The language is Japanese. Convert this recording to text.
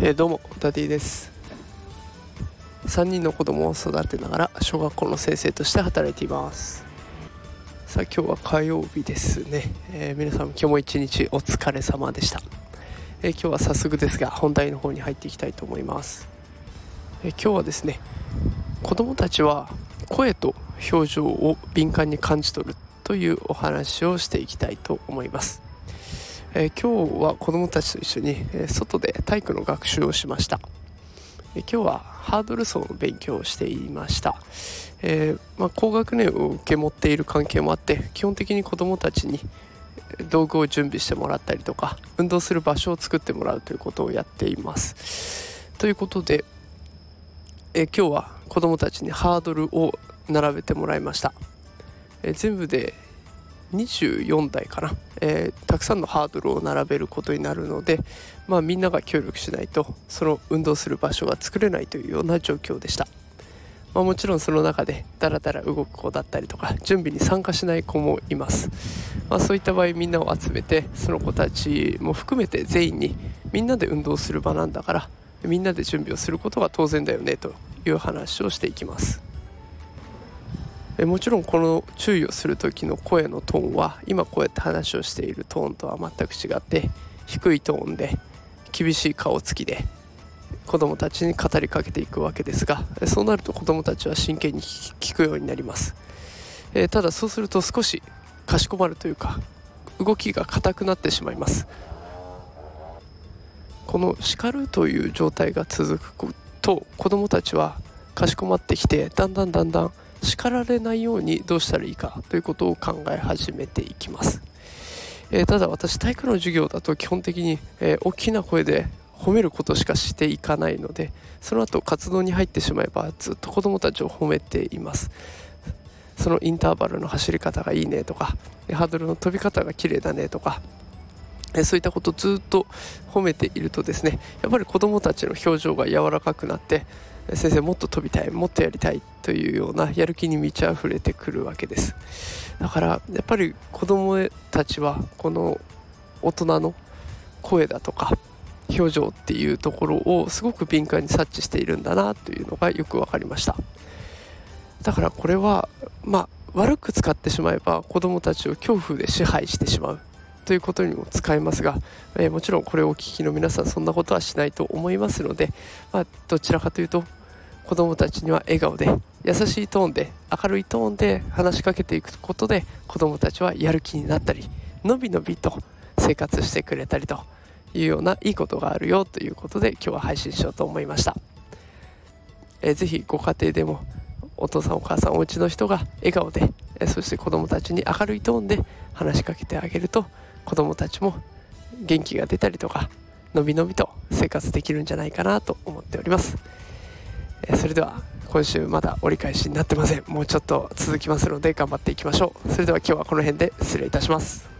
えー、どうもダディです。3人の子供を育てながら小学校の先生として働いています。さあ今日は火曜日ですね、えー、皆さん今日も一日お疲れ様でした、えー、今日は早速ですが本題の方に入っていきたいと思います、え今日はですね子供たちは声と表情を敏感に感じ取るというお話をしていきたいと思います。えー、今日は子どもたちと一緒に、え、外で体育の学習をしました、え、今日はハードル走の勉強をしていました、えまあ、高学年を受け持っている関係もあって基本的に子どもたちに道具を準備してもらったりとか運動する場所を作ってもらうということをやっています。ということで、え今日は子どもたちにハードルを並べてもらいました、え全部で24台かな、えー、たくさんのハードルを並べることになるので、まあ、みんなが協力しないとその運動する場所が作れないというような状況でした、まあ、もちろんその中でダラダラ動く子だったりとか準備に参加しない子もいます、まあ、そういった場合みんなを集めてその子たちも含めて全員にみんなで運動する場なんだからみんなで準備をすることが当然だよねという話をしていきます。えもちろんこの注意をする時の声のトーンは今こうやって話をしているトーンとは全く違って低いトーンで厳しい顔つきで子どもたちに語りかけていくわけですがそうなると子どもたちは真剣に聞くようになります、え、ただそうすると少しかしこまるというか動きが硬くなってしまいます。この叱るという状態が続くと子どもたちはかしこまってきてだんだんだんだん叱られないようにどうしたらいいかということを考え始めていきます、えー、ただ私体育の授業だと基本的に、えー、大きな声で褒めることしかしていかないのでその後活動に入ってしまえばずっと子どもたちを褒めています。そのインターバルの走り方がいいねとかハードルの飛び方が綺麗だねとかそういったことをずっと褒めているとですねやっぱり子どもたちの表情が柔らかくなって先生もっと飛びたいもっとやりたいというようなやる気に満ち溢れてくるわけです。だからやっぱり子どもたちはこの大人の声だとか表情っていうところをすごく敏感に察知しているんだなというのがよく分かりました。だからこれはまあ悪く使ってしまえば子どもたちを恐怖で支配してしまう。ということにも使えますが、えー、もちろんこれをお聞きの皆さんそんなことはしないと思いますので、まあ、どちらかというと子どもたちには笑顔で優しいトーンで明るいトーンで話しかけていくことで子どもたちはやる気になったりのびのびと生活してくれたりというようないいことがあるよということで今日は配信しようと思いました、えー、ぜひご家庭でもお父さんお母さんお家の人が笑顔でそして子どもたちに明るいトーンで話しかけてあげると子どもたちも元気が出たりとかのびのびと生活できるんじゃないかなと思っております、えそれでは今週まだ折り返しになってません。もうちょっと続きますので頑張っていきましょう。それでは今日はこの辺で失礼いたします。